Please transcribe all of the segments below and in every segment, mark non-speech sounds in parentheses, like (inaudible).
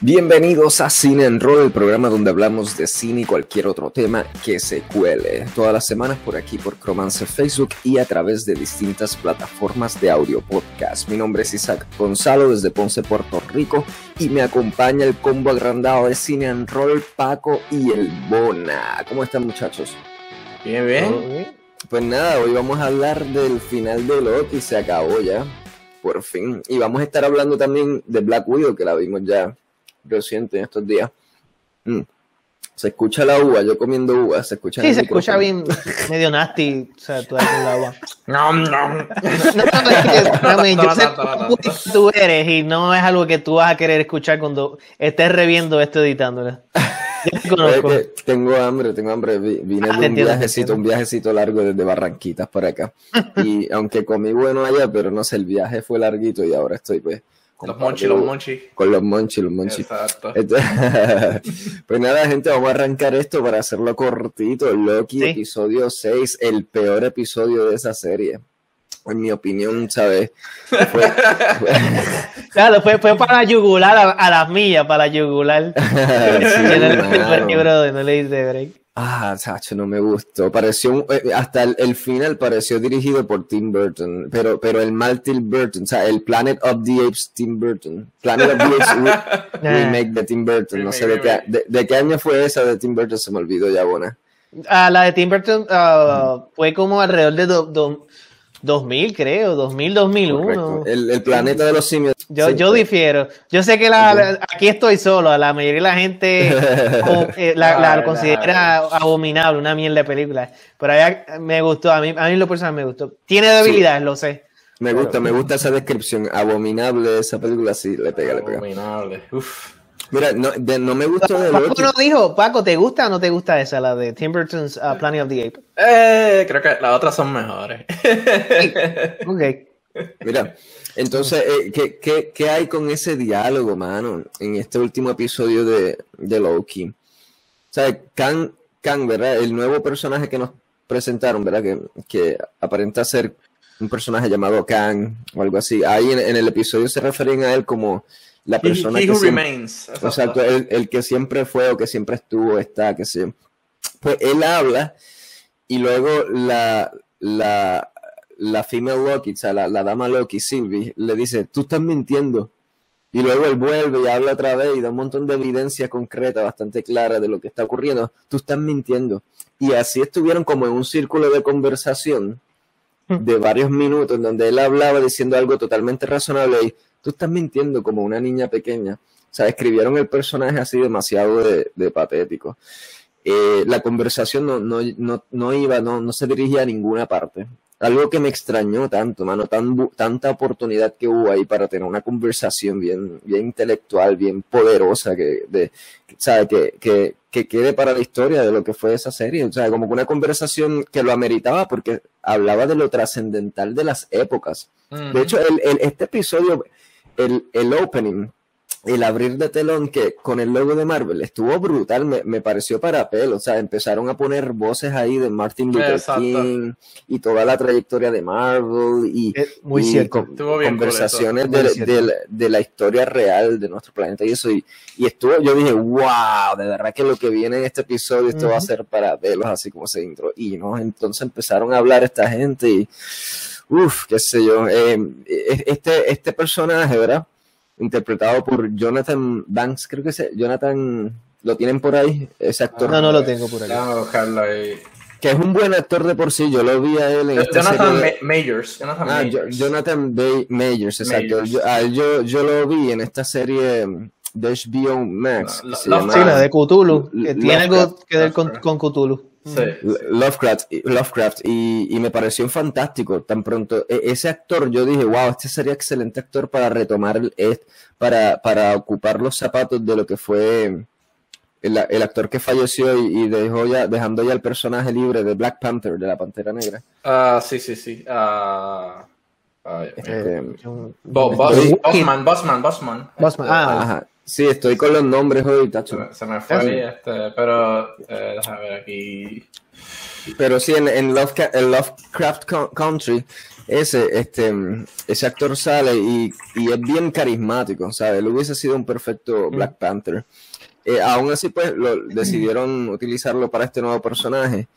Bienvenidos a Cine en Roll, el programa donde hablamos de cine y cualquier otro tema que se cuele. Todas las semanas por aquí por Cromance Facebook y a través de distintas plataformas de audio podcast. Mi nombre es Isaac Gonzalo desde Ponce, Puerto Rico y me acompaña el combo agrandado de Cine en Roll, Paco y el Bona. ¿Cómo están muchachos? Bien, bien. Pues nada, hoy vamos a hablar del final de Loki, se acabó ya, por fin. Y vamos a estar hablando también de Black Widow, que la vimos ya reciente en estos días. Mm. Se escucha la uva, yo comiendo uva, se escucha. Sí, se escucha bien, medio nasty, o sea, tú con la uva. No, no. No, no, cómo tú eres y no es algo que tú vas a querer escuchar cuando estés reviendo esto (laughs) que tengo hambre, tengo hambre. Vi- Vine Ah, de un entiendo, viajecito, un viajecito largo desde Barranquitas para acá. (laughs) Y aunque comí bueno allá, pero no sé, el viaje fue larguito y ahora estoy pues. Con Los monchi, los monchi. Con los monchi, los monchi. Exacto. Entonces, (laughs) pues nada, gente, vamos a arrancar esto para hacerlo cortito. Loki, Sí. episodio 6, el peor episodio de esa serie. En mi opinión, ¿sabes? Fue- (laughs) Claro, fue, fue para yugular a, a las millas, para yugular. (laughs) Sí, no diste break, no le diste break. Ah, Sacho, no me gustó. Pareció, un- eh, hasta el, el final pareció dirigido por Tim Burton, pero, pero el mal Tim Burton, o sea, el Planet of the Apes Tim Burton. Planet of the Apes re- (laughs) remake de Tim Burton, no sé de qué, de, de qué año fue esa de Tim Burton, se me olvidó ya, buena. Ah, la de Tim Burton ah, fue como alrededor de do- do- 2000, creo, 2000, 2001. Correcto. El, el planeta de los simios. Yo, sí, yo difiero. Yo sé que la, la- aquí estoy solo. La mayoría de la gente (laughs) o, eh, la, considera abominable, una mierda de película. Pero a mí me gustó, a mí, a mí lo personal me gustó. Tiene debilidades, lo sé. Me gusta, me gusta esa descripción. Abominable esa película, sí, le pega, le pega. Abominable. Uf. Mira, no, de- no me gustó de Paco Loki. nos dijo, Paco, ¿te gusta o no te gusta esa, la de Tim Burton's uh, Planet of the Apes? Eh, creo que las otras son mejores. (laughs) Ok. Mira, entonces, eh, ¿qué, qué, qué hay con ese diálogo, mano, en este último episodio de, de Loki? O sea, Kang, Kang, ¿verdad? El nuevo personaje que nos presentaron, ¿verdad? Que, que aparenta ser un personaje llamado Kang o algo así. Ahí en, en el episodio se refieren a él como la persona he que siempre- remains. Exacto, el, el que siempre fue o que siempre estuvo, está, que sí. Pues él habla y luego la, la, la female Loki, o sea, la, la dama Loki, Sylvie, le dice, tú estás mintiendo. Y luego él vuelve y habla otra vez y da un montón de evidencia concreta, bastante clara de lo que está ocurriendo. Tú estás mintiendo. Y así estuvieron como en un círculo de conversación de varios minutos en donde él hablaba diciendo algo totalmente razonable y tú estás mintiendo como una niña pequeña. O sea, escribieron el personaje así demasiado de, de patético. Eh, la conversación no, no, no, no iba, no, no se dirigía a ninguna parte. Algo que me extrañó tanto, mano, tan, tanta oportunidad que hubo ahí para tener una conversación bien, bien intelectual, bien poderosa, que, de, ¿sabe? Que, que, que quede para la historia de lo que fue esa serie. O sea, como que una conversación que lo ameritaba porque hablaba de lo trascendental de las épocas. De hecho, el, el- este episodio, el, el opening, el abrir de telón que con el logo de Marvel estuvo brutal, me, me pareció para pelo. O sea, empezaron a poner voces ahí de Martin Luther Exacto. King y toda la trayectoria de Marvel y, muy y con- conversaciones muy de, de la- de la historia real de nuestro planeta y eso. Y, y estuvo, yo dije, wow, de verdad que lo que viene en este episodio, esto va a ser para pelos, así como se intro. Y no, entonces empezaron a hablar esta gente y, uff, qué sé yo. eh, eh, este, este personaje, ¿verdad? Interpretado por Jonathan Banks, creo que es Jonathan, lo tienen por ahí, ese actor. No, no lo tengo por aquí. Vamos a buscarlo ahí. Que es un buen actor de por sí, yo lo vi a él en esta Jonathan serie. Ma- Majors. Jonathan Ah, Jo- Majors. Jonathan Bay Majors, exacto. Majors. Yo, a él yo, yo lo vi en esta serie de HBO Max. No, que se Love- llama Sí, la de Cthulhu, que tiene algo que ver con, con Cthulhu. Sí. Lovecraft, Lovecraft y, y me pareció fantástico tan pronto. e- ese actor, yo dije, wow, este sería excelente actor para retomar, para, para ocupar los zapatos de lo que fue el, el actor que falleció y, y dejó ya, dejando ya el personaje libre de Black Panther, de la Pantera Negra. Ah, sí, sí, sí. Este, Bosman, Bosman. Bosman, ah. ajá. Sí, estoy con los nombres hoy, Se tacho. me, se me fue, Ah, sí. este, pero eh, déjame ver aquí. Pero sí, en, en Lovecraft, en Lovecraft Co- Country ese, este, ese actor sale y, y es bien carismático, ¿sabes? Él hubiese sido un perfecto Black Panther. Eh, aún así, pues, lo, (clears throat) decidieron utilizarlo para este nuevo personaje.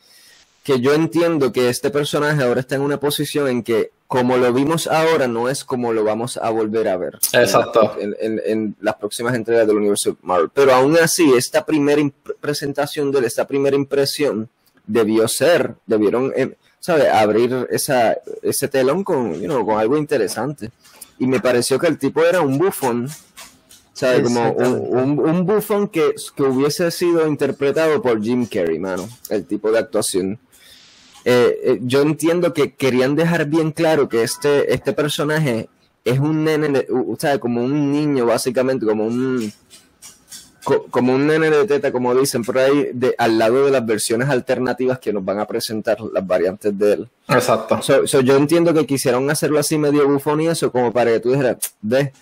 Que yo entiendo que este personaje ahora está en una posición en que, como lo vimos ahora, no es como lo vamos a volver a ver. Exacto. En, en- en las próximas entregas del universo Marvel. Pero aún así, esta primera presentación de él, esta primera impresión, debió ser, debieron, eh, ¿sabes? Abrir esa, ese telón con, you know, con algo interesante. Y me pareció que el tipo era un bufón, ¿sabes? Como un, un, un bufón que, que hubiese sido interpretado por Jim Carrey, mano, el tipo de actuación. Eh, eh, yo entiendo que querían dejar bien claro que este, este personaje es un nene, de- ¿sabes? Como un niño, básicamente, como un co- como un nene de teta, como dicen por ahí, de, al lado de las versiones alternativas que nos van a presentar las variantes de él. Exacto. So- so yo entiendo que quisieron hacerlo así medio bufón y eso, como para que tú dijeras, ve,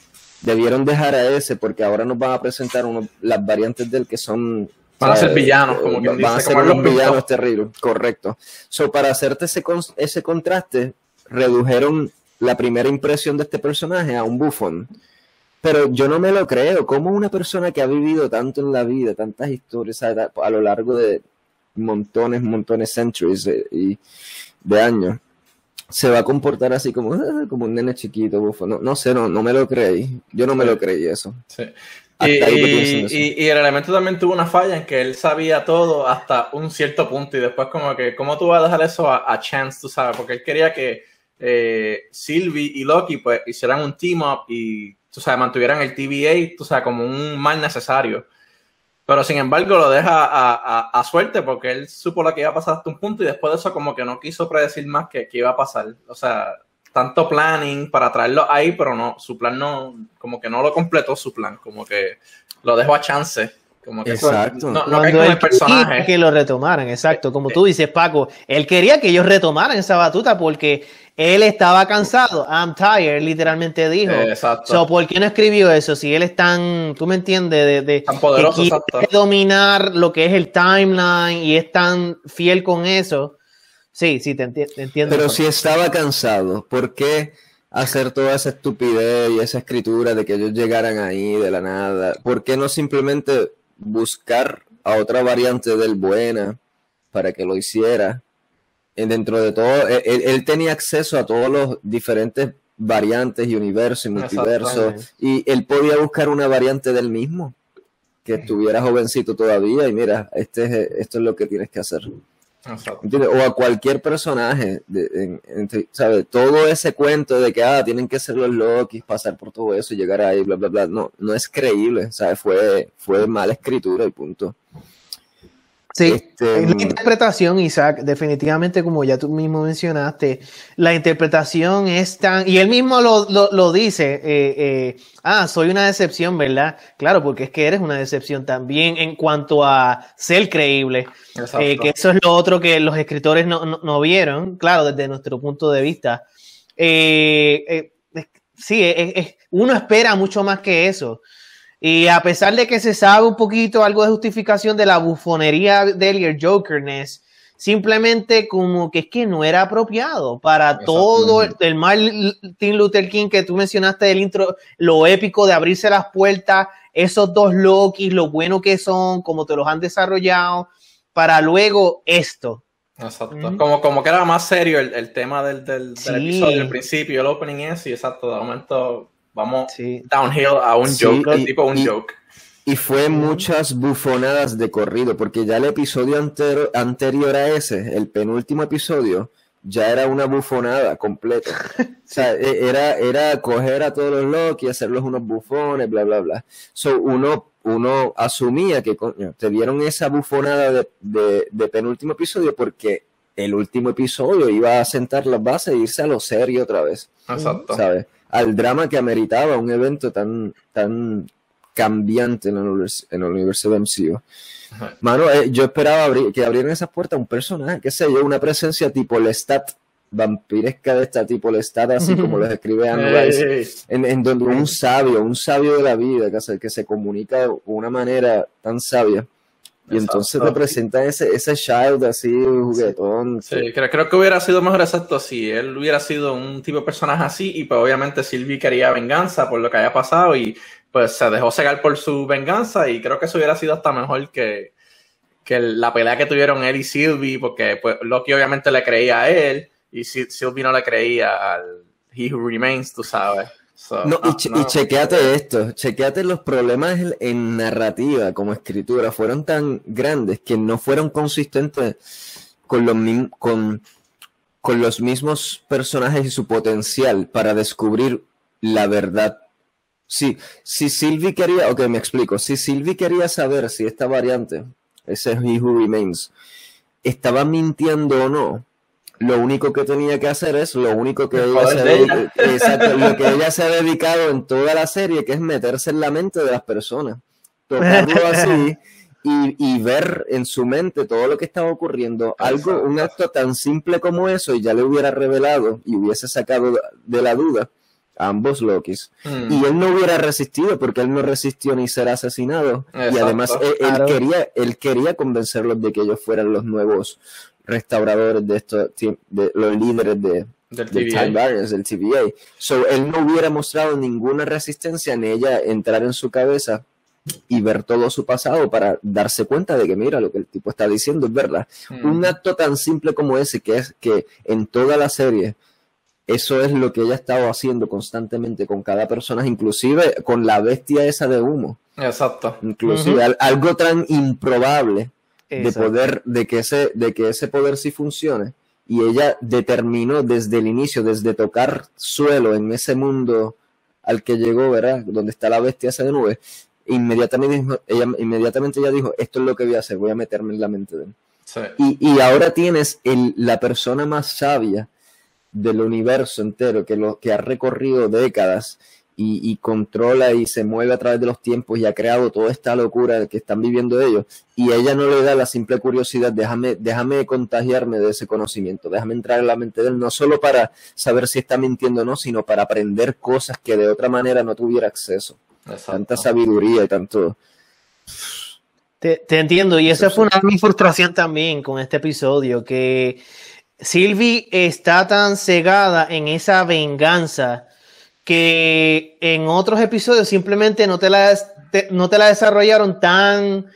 debieron dejar a ese, porque ahora nos van a presentar uno- las variantes de él que son. Van a ser ¿sabes? villanos, como quien Van a ser como los villanos terribles, correcto. So, para hacerte ese, con- ese contraste, redujeron la primera impresión de este personaje a un bufón. Pero yo no me lo creo. como una persona que ha vivido tanto en la vida, tantas historias a, a lo largo de montones, montones, centuries de, y de años, se va a comportar así como, "Ah", como un nene chiquito, bufón? No, no sé, no, no me lo creí. Yo no me lo creí eso. Sí. Y, el elemento también tuvo una falla en que él sabía todo hasta un cierto punto y después como que, ¿cómo tú vas a dejar eso a, a Chance, tú sabes? Porque él quería que eh, Sylvie y Loki pues hicieran un team up y, tú sabes, mantuvieran el TVA, tú sabes, como un mal necesario. Pero sin embargo lo deja a, a- a suerte porque él supo lo que iba a pasar hasta un punto y después de eso como que no quiso predecir más que, que iba a pasar. O sea, tanto planning para traerlo ahí, pero no, su plan no, como que no lo completó su plan, como que lo dejó a chance. Como que Exacto. no, no Cuando cae con él el personaje. quería que lo retomaran, exacto. Como tú dices, Paco, él quería que ellos retomaran esa batuta porque él estaba cansado. I'm tired, literalmente dijo. Eh, exacto. So, ¿Por qué no escribió eso? Si él es tan, tú me entiendes, de, de Tan poderoso, que quiere exacto. dominar lo que es el timeline y es tan fiel con eso. Sí, sí, te, enti- te entiendo. Pero si estaba cansado, ¿por qué hacer toda esa estupidez y esa escritura de que ellos llegaran ahí de la nada? ¿Por qué no simplemente buscar a otra variante del buena para que lo hiciera? Eh, Dentro de todo, él, él- él tenía acceso a todos los diferentes variantes y universos y multiversos y él podía buscar una variante del mismo que estuviera jovencito todavía y mira, este es, esto es lo que tienes que hacer. O a cualquier personaje, de, en- ¿sabe? Todo ese cuento de que ah, tienen que ser los Loki, pasar por todo eso y llegar ahí, bla, bla, bla, no, no es creíble, ¿sabes? Fue, fue mala escritura y punto. Sí, Este, es la interpretación, Isaac, definitivamente, como ya tú mismo mencionaste, la interpretación es tan, y él mismo lo, lo, lo dice, eh, eh, ah, soy una decepción, ¿verdad? Claro, porque es que eres una decepción también en cuanto a ser creíble, Exacto. eh, que eso es lo otro que los escritores no, no, no vieron, claro, desde nuestro punto de vista. Eh, sí, uno espera mucho más que eso. Y a pesar de que se sabe un poquito algo de justificación de la bufonería de él y el Jokerness, simplemente como que es que no era apropiado para todo el, el Martin Luther King que tú mencionaste del intro, lo épico de abrirse las puertas, esos dos Lokis, lo bueno que son, como te los han desarrollado, para luego esto. Exacto. Como, como que era más serio el, el tema del, del, del Sí. episodio, el principio, el opening es, y exacto, de momento vamos Sí. downhill a un Sí, joke, y- tipo un y- joke. Y fue muchas bufonadas de corrido, porque ya el episodio antero- anterior a ese, el penúltimo episodio, ya era una bufonada completa. (laughs) O sea, e- era, era coger a todos los Loki, hacerlos unos bufones, bla, bla, bla. So, uno, uno asumía que coño, te dieron esa bufonada de, de- de penúltimo episodio porque el último episodio iba a sentar las bases e irse a lo serio otra vez. Exacto. ¿sabes? Al drama que ameritaba un evento tan, tan cambiante en el, univers- en el universo de MCU. Ajá. Mano, eh, yo esperaba abrir- que abrieran esas puertas un personaje, qué sé yo, una presencia tipo Lestat, vampiresca de esta tipo Lestat, así como los escribe Anne (laughs) Rice, en, en donde un sabio, un sabio de la vida, que se, que se comunica de una manera tan sabia. Y entonces te presenta ese, ese child así, juguetón. Sí, creo, creo, que hubiera sido mejor exacto si él hubiera sido un tipo de personaje así y pues obviamente Sylvie quería venganza por lo que haya pasado y pues se dejó cegar por su venganza y creo que eso hubiera sido hasta mejor que, que la pelea que tuvieron él y Sylvie porque pues Loki obviamente le creía a él y Sylvie no le creía al He Who Remains, tú sabes no, y, chequeate esto, chequeate los problemas en, narrativa como escritura, fueron tan grandes que no fueron consistentes con los, con, con los mismos personajes y su potencial para descubrir la verdad. Sí, si Sylvie quería, ok, me explico, si Sylvie quería saber si esta variante, ese He Who Remains, estaba mintiendo o no, lo único que tenía que hacer es lo único que ella, se, lo que (laughs) ella se ha dedicado en toda la serie, que es meterse en la mente de las personas, tocarlo (laughs) así y, y, ver en su mente todo lo que estaba ocurriendo. Algo, un acto tan simple como eso, y ya le hubiera revelado y hubiese sacado de la duda a ambos Lokis. Mm. Y él no hubiera resistido, porque él no resistió ni ser asesinado. Y además él, quería, él quería convencerlos de que ellos fueran los nuevos restauradores de estos, de los líderes de, del TVA. del TVA. So, él no hubiera mostrado ninguna resistencia en ella entrar en su cabeza y ver todo su pasado para darse cuenta de que mira lo que el tipo está diciendo es verdad. Hmm. Un acto tan simple como ese que es que en toda la serie eso es lo que ella ha estado haciendo constantemente con cada persona, inclusive con la bestia esa de humo. Exacto. Inclusive algo tan improbable de poder, de que ese, de que ese poder sí funcione. Y ella determinó desde el inicio, desde tocar suelo en ese mundo al que llegó, ¿verdad? Donde está la bestia esa de nube, inmediatamente dijo, ella, inmediatamente ella dijo, esto es lo que voy a hacer, voy a meterme en la mente de él. Y, y, ahora tienes el, la persona más sabia del universo entero, que, lo, que ha recorrido décadas y, controla y se mueve a través de los tiempos y ha creado toda esta locura que están viviendo ellos. Y ella no le da la simple curiosidad, déjame, déjame contagiarme de ese conocimiento, déjame entrar en la mente de él, no solo para saber si está mintiendo o no, sino para aprender cosas que de otra manera no tuviera acceso. Tanta sabiduría y tanto... Te, entiendo, y esa fue una mi frustración también con este episodio, que Sylvie está tan cegada en esa venganza que en otros episodios simplemente no te la, no te la desarrollaron tan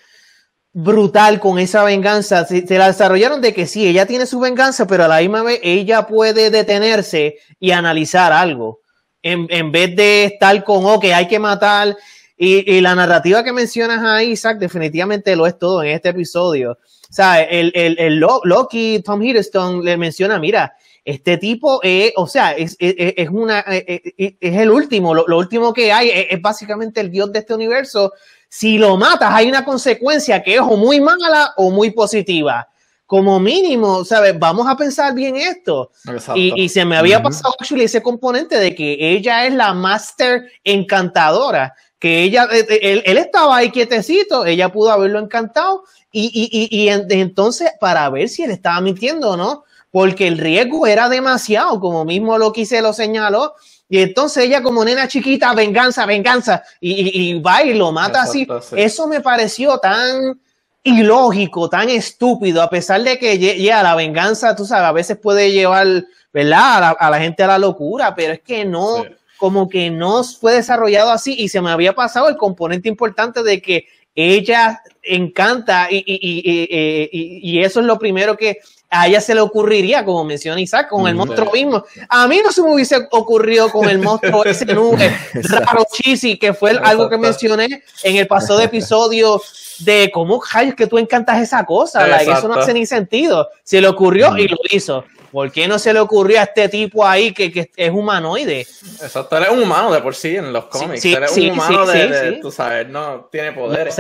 brutal con esa venganza. Te la desarrollaron de que sí, ella tiene su venganza, pero a la misma vez ella puede detenerse y analizar algo. En, en vez de estar con, ok, hay que matar. Y, y, la narrativa que mencionas ahí, Isaac, definitivamente lo es todo en este episodio. O sea, el, el, el Loki, Tom Hiddleston, le menciona, mira, este tipo, o sea, es, es, una, es, el último, lo, último que hay, es, básicamente el dios de este universo. Si lo matas, hay una consecuencia que es o muy mala o muy positiva. Como mínimo, ¿sabes? Vamos a pensar bien esto. Y, y, se me había pasado actually ese componente de que ella es la master encantadora, que ella, eh, eh, él, él estaba ahí quietecito, ella pudo haberlo encantado y, y, y, y entonces para ver si él estaba mintiendo o no porque el riesgo era demasiado, como mismo lo se lo señaló. Y entonces ella como nena chiquita, venganza, venganza, y, va y lo mata así. Eso me pareció tan ilógico, tan estúpido, a pesar de que ya la venganza, tú sabes, a veces puede llevar, ¿verdad? A la, gente a la locura, pero es que no, como que no fue desarrollado así y se me había pasado el componente importante de que ella encanta y, y, eso es lo primero que a ella se le ocurriría, como menciona Isaac, con el monstruo mismo. A mí no se me hubiese ocurrido con el monstruo (laughs) ese nube raro cheesy, que fue algo que mencioné en el pasado episodio de cómo, es que tú encantas esa cosa, eso no hace ni sentido. Se le ocurrió y lo hizo. ¿Por qué no se le ocurrió a este tipo ahí que, que es humanoide? Exacto, él es un humano de por sí en los cómics. Sí, él es un humano de, tú sabes, no tiene poderes.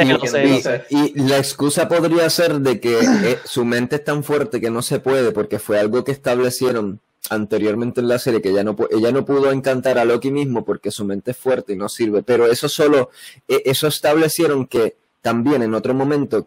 y, la excusa podría ser de que (laughs) eh, su mente es tan fuerte que no se puede, porque fue algo que establecieron anteriormente en la serie, que ella no, ella no pudo encantar a Loki mismo porque su mente es fuerte y no sirve. Pero eso solo, eh, eso establecieron que también en otro momento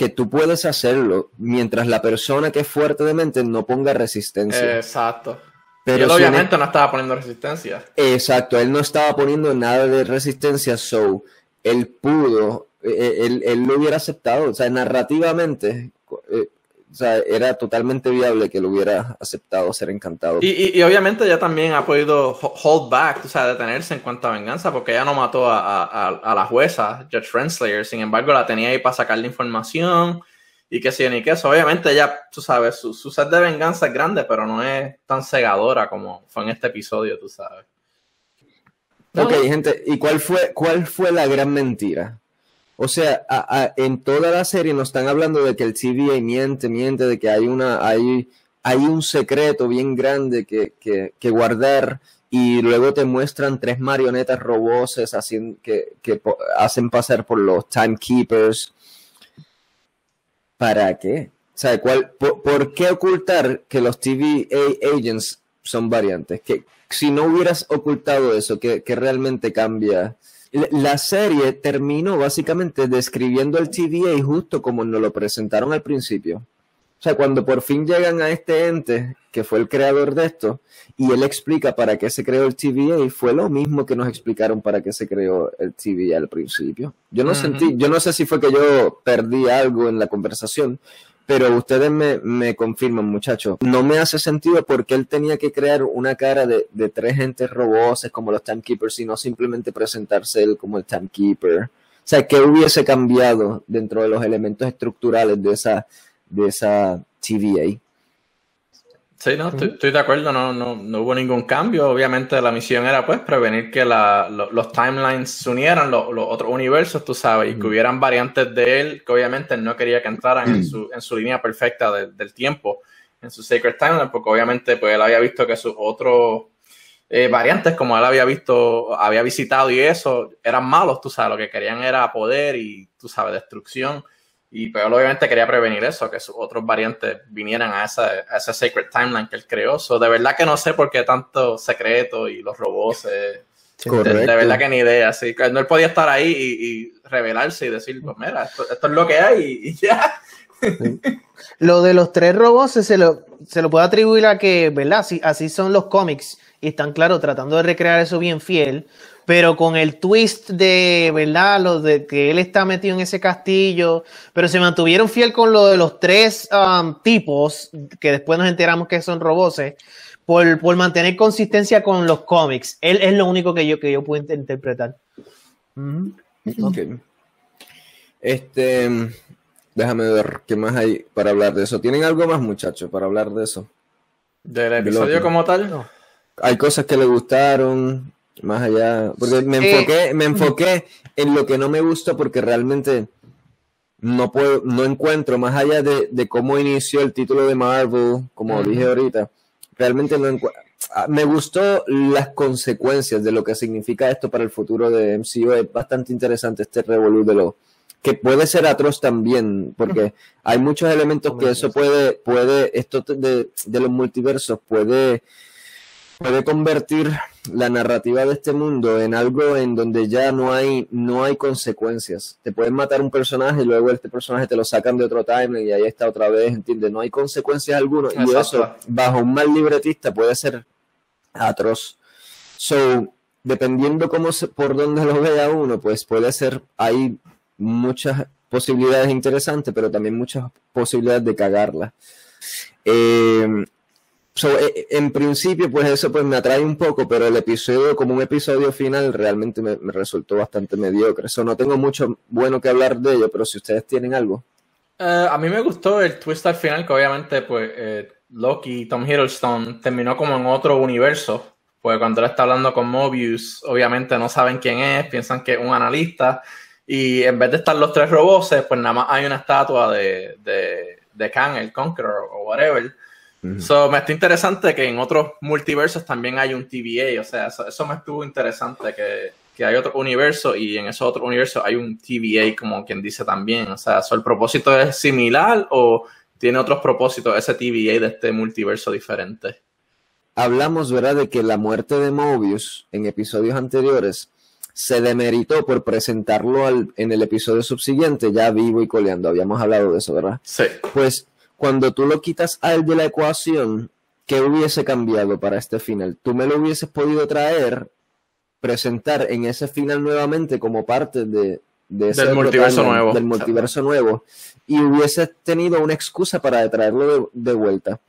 que tú puedes hacerlo mientras la persona que es fuerte de mente no ponga resistencia. Exacto. Pero él obviamente no estaba poniendo resistencia. Exacto, él no estaba poniendo nada de resistencia, so él pudo él, él, lo hubiera aceptado, o sea, narrativamente, eh, o sea, era totalmente viable que lo hubiera aceptado ser encantado. Y, y, obviamente ella también ha podido hold back, o sea, detenerse en cuanto a venganza, porque ella no mató a, a, a la jueza, Judge Renslayer, sin embargo la tenía ahí para sacarle información y que si ni que eso. Obviamente ella, tú sabes, su, su set de venganza es grande, pero no es tan cegadora como fue en este episodio, tú sabes. Ok, gente, ¿y cuál fue, cuál fue la gran mentira? O sea, en toda la serie nos están hablando de que el TVA miente, miente, de que hay una, hay, hay un secreto bien grande que, que, guardar y luego te muestran tres marionetas roboses que, que hacen pasar por los timekeepers. ¿Para qué? O ¿cuál, por, qué ocultar que los TVA agents son variantes? Que si no hubieras ocultado eso, ¿qué, qué realmente cambia? La serie terminó básicamente describiendo el TVA justo como nos lo presentaron al principio. O sea, cuando por fin llegan a este ente, que fue el creador de esto, y él explica para qué se creó el TVA, fue lo mismo que nos explicaron para qué se creó el TVA al principio. Yo no sentí, yo no sé si fue que yo perdí algo en la conversación, pero ustedes me, confirman, muchachos, no me hace sentido porque él tenía que crear una cara de, tres gentes roboses como los timekeepers y no simplemente presentarse él como el timekeeper. O sea, ¿qué hubiese cambiado dentro de los elementos estructurales de esa, de esa TVA? Sí, no, estoy, de acuerdo, no, no, no, hubo ningún cambio. Obviamente la misión era pues prevenir que los timelines se unieran, los, otros universos, tú sabes, y que hubieran variantes de él, que obviamente no quería que entraran en, su, en su línea perfecta del tiempo, en su Sacred Timeline, porque obviamente pues él había visto que sus otros eh, variantes, como él había visto, había visitado y eso, eran malos, tú sabes, lo que querían era poder y, tú sabes, destrucción. Y pero obviamente quería prevenir eso, que sus otros variantes vinieran a esa, a ese Sacred Timeline que él creó. So, de verdad que no sé por qué tanto secreto y los robots. Eh, de, verdad que ni idea. Sí, no él podía estar ahí y, revelarse y decir, pues mira, esto, es lo que hay y, ya. Lo de los tres robots se lo, se lo puede atribuir a que, ¿verdad? Así, así son los cómics y están, claro, tratando de recrear eso bien fiel pero con el twist de, ¿verdad? Lo de que él está metido en ese castillo, pero se mantuvieron fiel con lo de los tres um, tipos, que después nos enteramos que son robots, por, por, mantener consistencia con los cómics. Él es lo único que yo, que yo puedo interpretar. Ok. Este, déjame ver qué más hay para hablar de eso. ¿Tienen algo más, muchachos, para hablar de eso? ¿Del episodio como tal? Hay cosas que le gustaron, más allá, porque me enfoqué, me enfoqué en lo que no me gusta porque realmente no puedo, no encuentro, más allá de, cómo inició el título de Marvel, como dije ahorita, realmente no encuentro. Ah, me gustó las consecuencias de lo que significa esto para el futuro de MCU. Es bastante interesante este revolú de lo que puede ser atroz también, porque hay muchos elementos que eso puede, puede, esto de, de los multiversos puede puede convertir la narrativa de este mundo en algo en donde ya no hay, no hay consecuencias. Te pueden matar un personaje y luego este personaje te lo sacan de otro timeline y ahí está otra vez, ¿entiendes? No hay consecuencias algunas y eso, bajo un mal libretista, puede ser atroz. So, dependiendo cómo se, por dónde lo vea uno, pues puede ser, hay muchas posibilidades interesantes, pero también muchas posibilidades de cagarla. Eh, eh, eh, en principio, pues eso pues me atrae un poco, pero el episodio, como un episodio final, realmente me, resultó bastante mediocre. Eso no tengo mucho bueno que hablar de ello, pero si ustedes tienen algo. Eh, a mí me gustó el twist al final, que obviamente, pues, Loki y Tom Hiddleston terminó como en otro universo. Pues cuando él está hablando con Mobius, obviamente no saben quién es, piensan que es un analista. Y en vez de estar los tres robots, pues nada más hay una estatua de, de, de Kang, el Conqueror o whatever So, me está interesante que en otros multiversos también hay un TVA, o sea, eso, me estuvo interesante, que, que, hay otro universo y en esos otros universos hay un TVA, como quien dice también, o sea, ¿el propósito es similar o tiene otros propósitos ese TVA de este multiverso diferente? Hablamos, ¿verdad?, de que la muerte de Mobius en episodios anteriores se demeritó por presentarlo en el episodio subsiguiente, ya vivo y coleando, habíamos hablado de eso, ¿verdad? Sí. Pues cuando tú lo quitas a él de la ecuación, ¿qué hubiese cambiado para este final? Tú me lo hubieses podido traer, presentar en ese final nuevamente como parte de, de ese Del multiverso nuevo. del multiverso nuevo y hubiese tenido una excusa para traerlo de, de vuelta.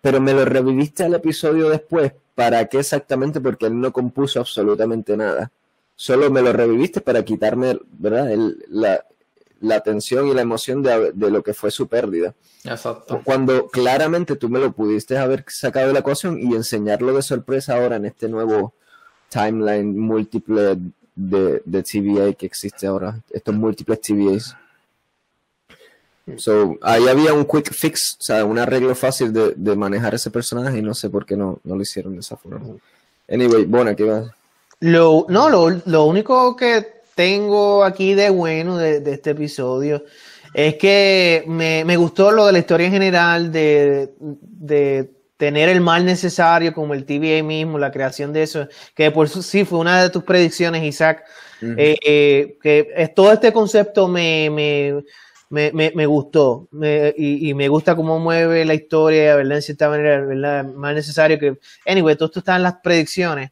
Pero me lo reviviste al episodio después. ¿Para qué exactamente? Porque él no compuso absolutamente nada. Solo me lo reviviste para quitarme, ¿verdad? El- la, la tensión y la emoción de, de lo que fue su pérdida. Exacto. Cuando claramente tú me lo pudiste haber sacado de la ecuación y enseñarlo de sorpresa ahora en este nuevo timeline múltiple de, de TVA que existe ahora, estos múltiples TVAs. So, ahí había un quick fix, o sea, un arreglo fácil de, de manejar ese personaje y no sé por qué no, no lo hicieron de esa forma. Anyway, Bona, ¿qué vas? Lo, no, lo, lo único que tengo aquí de bueno de, de este episodio es que me, me gustó lo de la historia en general, de, de tener el mal necesario como el TVA mismo, la creación de eso, que por eso sí fue una de tus predicciones, Isaac, eh, eh, que es, todo este concepto me, me, me, me, me gustó me- y, y me gusta cómo mueve la historia, ¿verdad? En cierta manera, ¿verdad? Más necesario que... Anyway, todo esto está en las predicciones,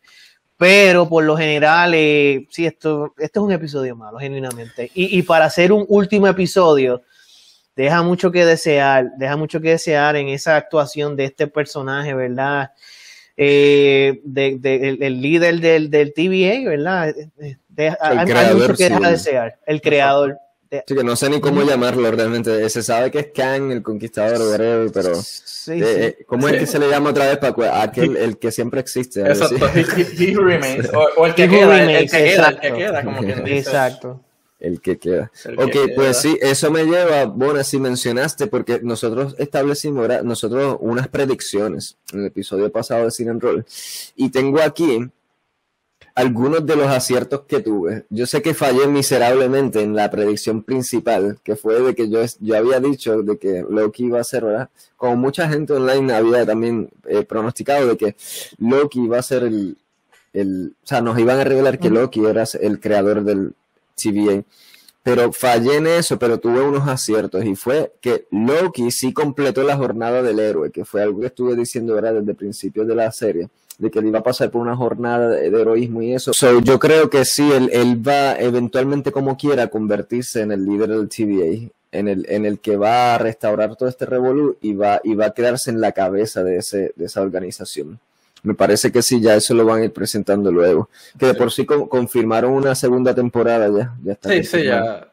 pero por lo general, eh, sí, esto, esto es un episodio malo, genuinamente. Y, y para hacer un último episodio, deja mucho que desear, deja mucho que desear en esa actuación de este personaje, ¿verdad? Eh, de, de- el, el líder del, del TVA, ¿verdad? Eh, deja- hay- hay, mucho que deja desear, el creador. De- Sí, que no sé ni cómo llamarlo realmente. Se sabe que es Kang, el conquistador o whatever, pero Sí, eh, sí. eh, ¿cómo es que se le llama otra vez para aquel el que siempre existe? Exacto. He, he- (laughs) remains. O, o el que He queda, el- que queda, el que exacto. queda, como quien dice. Exacto. El que queda. El que Ok, queda. pues sí, eso me lleva, bueno, si mencionaste, porque nosotros establecimos, ¿verdad? nosotros unas predicciones en el episodio pasado de Cine and Roll, y tengo aquí algunos de los aciertos que tuve. Yo sé que fallé miserablemente en la predicción principal, que fue de que yo, yo había dicho de que Loki iba a ser, ¿verdad? Como mucha gente online había también eh, pronosticado de que Loki iba a ser el, el, o sea, nos iban a revelar que. Loki era el creador del TVA. Pero fallé en eso, pero tuve unos aciertos y fue que Loki sí completó la jornada del héroe, que fue algo que estuve diciendo ¿verdad? desde el principio de la serie, de que él iba a pasar por una jornada de, de heroísmo y eso. So, yo creo que sí, él, él va eventualmente como quiera convertirse en el líder del TVA, en el, en el que va a restaurar todo este revolú y va, y va a quedarse en la cabeza de, ese, de esa organización. Me parece que sí, ya eso lo van a ir presentando luego. Que de por sí con- confirmaron una segunda temporada ya. ya está Sí, sí, ya.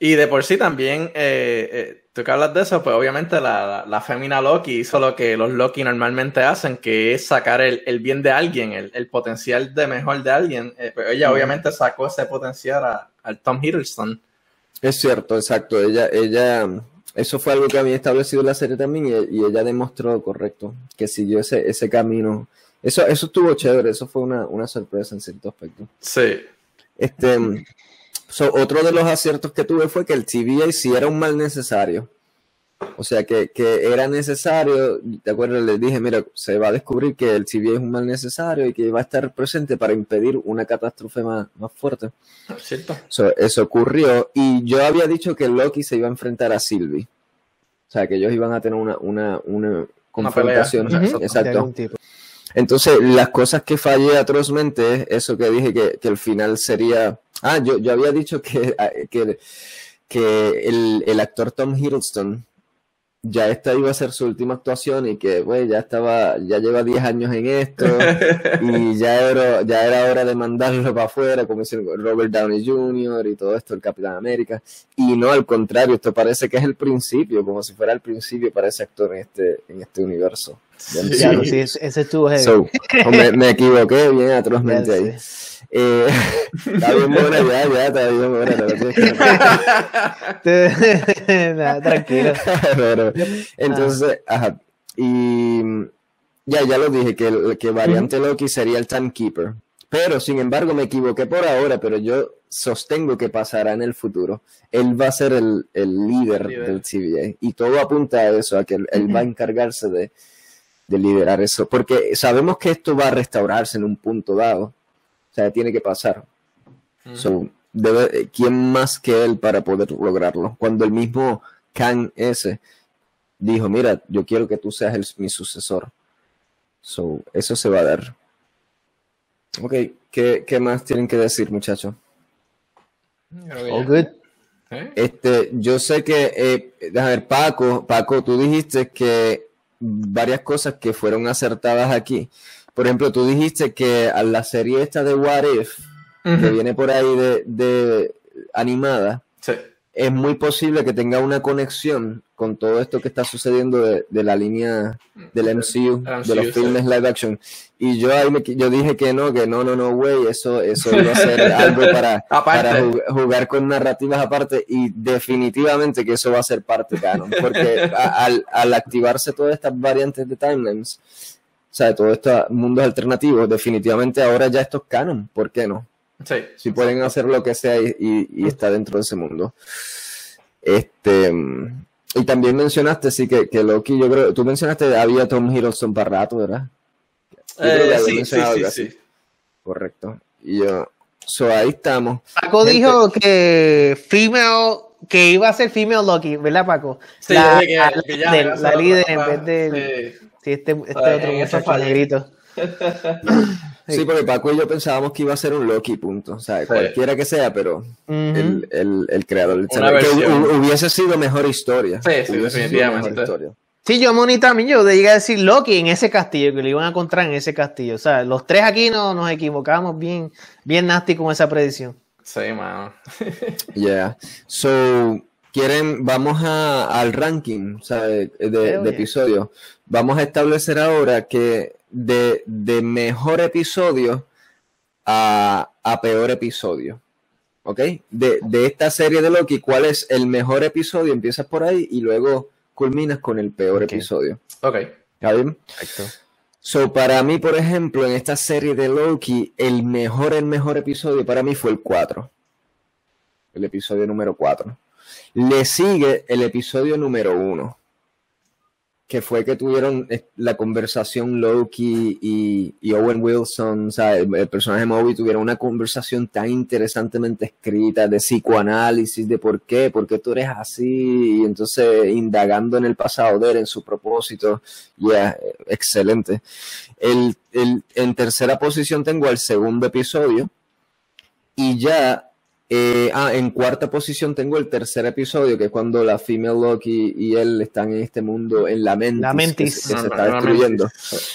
Y de por sí también, eh, eh, tú que hablas de eso, pues obviamente la, la, la fémina Loki hizo lo que los Loki normalmente hacen, que es sacar el, el bien de alguien, el, el potencial de mejor de alguien. Eh, pues ella obviamente sacó ese potencial a- al Tom Hiddleston. Es cierto, exacto. Ella, ella, eso fue algo que había establecido la serie también y, y ella demostró correcto que siguió ese, ese camino. Eso, eso estuvo chévere, eso fue una, una sorpresa en cierto aspecto. Sí. Este, so, otro de los aciertos que tuve fue que el TVA sí era un mal necesario. O sea, que, que era necesario, ¿te acuerdas? Les dije, mira, se va a descubrir que el TVA es un mal necesario y que va a estar presente para impedir una catástrofe más, más fuerte. ¿Cierto? So, eso ocurrió y yo había dicho que Loki se iba a enfrentar a Sylvie. O sea, que ellos iban a tener una, una, una confrontación. pelea. De Exacto. algún tipo. Entonces, las cosas que fallé atrozmente es eso que dije que, que el final sería. Ah, yo, yo había dicho que, ah, que, que el, el actor Tom Hiddleston ya esta iba a ser su última actuación y que, güey, ya estaba, ya lleva 10 años en esto (laughs) y ya era, ya era hora de mandarlo para afuera, como con Robert Downey Jr. y todo esto, el Capitán América. Y no, al contrario, esto parece que es el principio, como si fuera el principio para ese actor en este, en este universo. Sí. Ya, sí, ese ese estuvo heavy. So, me, me equivoqué bien atrozmente ahí. Eh, (laughs) está bien buena ya, ya, está bien buena. (laughs) tranquilo. (laughs) Pero, entonces, ajá. Y ya, ya lo dije, que, que variante Loki sería el Timekeeper. Pero, sin embargo, me equivoqué por ahora, pero yo sostengo que pasará en el futuro. Él va a ser el, el líder Líder. del TVA. Y todo apunta a eso, a que él, él va a encargarse de, de liderar eso. Porque sabemos que esto va a restaurarse en un punto dado. O sea, tiene que pasar. So, debe, ¿Quién más que él para poder lograrlo? Cuando el mismo Kang ese dijo, mira, yo quiero que tú seas el- mi sucesor. So, eso se va a dar. Ok, ¿qué, qué más tienen que decir, muchachos? All good. ¿Eh? Este, yo sé que, eh, déjame ver, Paco, Paco, tú dijiste que varias cosas que fueron acertadas aquí. Por ejemplo, tú dijiste que a la serie esta de What If, que viene por ahí de, de animada, Sí. Es muy posible que tenga una conexión con todo esto que está sucediendo de, de la línea del MCU, de los sí. filmes live action. Y yo ahí me, yo dije que no, que no, no, no, güey, eso, eso iba a ser (laughs) algo para, para ju- jugar con narrativas aparte y definitivamente que eso va a ser parte canon, porque a- al, al activarse todas estas variantes de timelines, o sea, todos estos mundos alternativos, definitivamente ahora ya esto es canon, ¿por qué no? Sí. si pueden hacer lo que sea y, y- y está dentro de ese mundo. Este, y también mencionaste, sí, que, que Loki, yo creo, tú mencionaste había Tom Hiddleston para rato, ¿verdad? Yo creo que Eh, sí, sí, sí. Correcto. Y yo, so ahí estamos. Paco Gente- dijo que female, que iba a ser female Loki, ¿verdad, Paco? Sí, la, yo dije que la la líder en vez de Sí. sí, este, este Ay, otro muchacho negrito. Sí, porque Paco y yo pensábamos que iba a ser un Loki, punto. O sea, cualquiera que sea, pero el, el, el creador del. Que hubiese sido mejor historia. Sí, sí, definitivamente. mejor historia. Sí, yo Moni también, yo llegué a decir Loki en ese castillo, que lo iban a encontrar en ese castillo. O sea, los tres aquí no, nos equivocamos bien, bien nasty con esa predicción. Sí, mano. (laughs) Yeah. So, quieren, vamos a, al ranking de, de- de episodios. Vamos a establecer ahora que de, de mejor episodio a, a peor episodio. ¿Ok? De, de esta serie de Loki, ¿cuál es el mejor episodio? Empiezas por ahí y luego culminas con el peor episodio. Ok. ¿Está bien? Perfecto. So, para mí, por ejemplo, en esta serie de Loki, el mejor, el mejor episodio para mí fue el 4. El episodio número 4. Le sigue el episodio número 1. Que fue que tuvieron eh, la conversación Loki y, y Owen Wilson, o sea, el, personaje Moby, tuvieron una conversación tan interesantemente escrita de psicoanálisis, de por qué, por qué tú eres así, y entonces indagando en el pasado de él, en su propósito. Yeah, eh, excelente. El, el- en tercera posición tengo el segundo episodio. Y ya, eh, ah, en cuarta posición tengo el tercer episodio, que es cuando la female Loki y él están en este mundo, en la Mentis, La que se- que se, No, está no, destruyendo.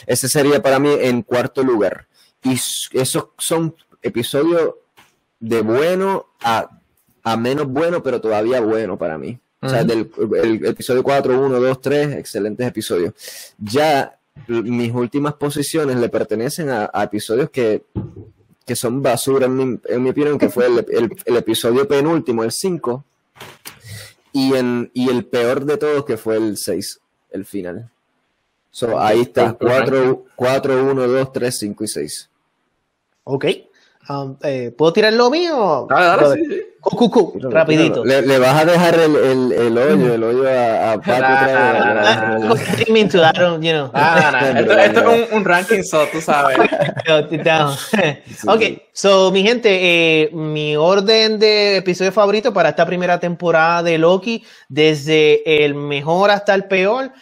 Ese sería para mí en cuarto lugar. Y esos son episodios de bueno a, a menos bueno, pero todavía bueno para mí. O sea, del el episodio 4, 1, 2, 3, excelentes episodios. Ya mis últimas posiciones le pertenecen a, a episodios que, que son basura, en mi, en mi opinión, que fue el, el- el episodio penúltimo, el 5, y, en, y el peor de todos, que fue el 6, el final. So, ahí está, 4, 4, 1, 2, 3, 5 y 6. Ok. Um, eh, ¿Puedo tirar lo mío? Dale, dale, sí, sí. Cu, cu, rapidito. Le, le vas a dejar el, el, el hoyo, el hoyo a, a (laughs) Paco. Esto, es un, un ranking, so, tú sabes. (laughs) Ok, so mi gente, eh, mi orden de episodio favorito para esta primera temporada de Loki, desde el mejor hasta el peor,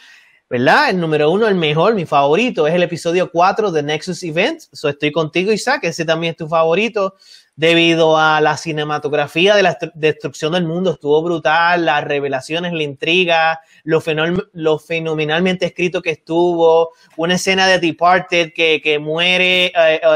¿verdad? El número uno, el mejor, mi favorito, es el episodio 4 de Nexus Event. So estoy contigo, Isaac, ese también es tu favorito. Debido a la cinematografía de la estru- destrucción del mundo, estuvo brutal, las revelaciones, la intriga, lo, lo fenomenalmente escrito que estuvo, una escena de Departed que, que muere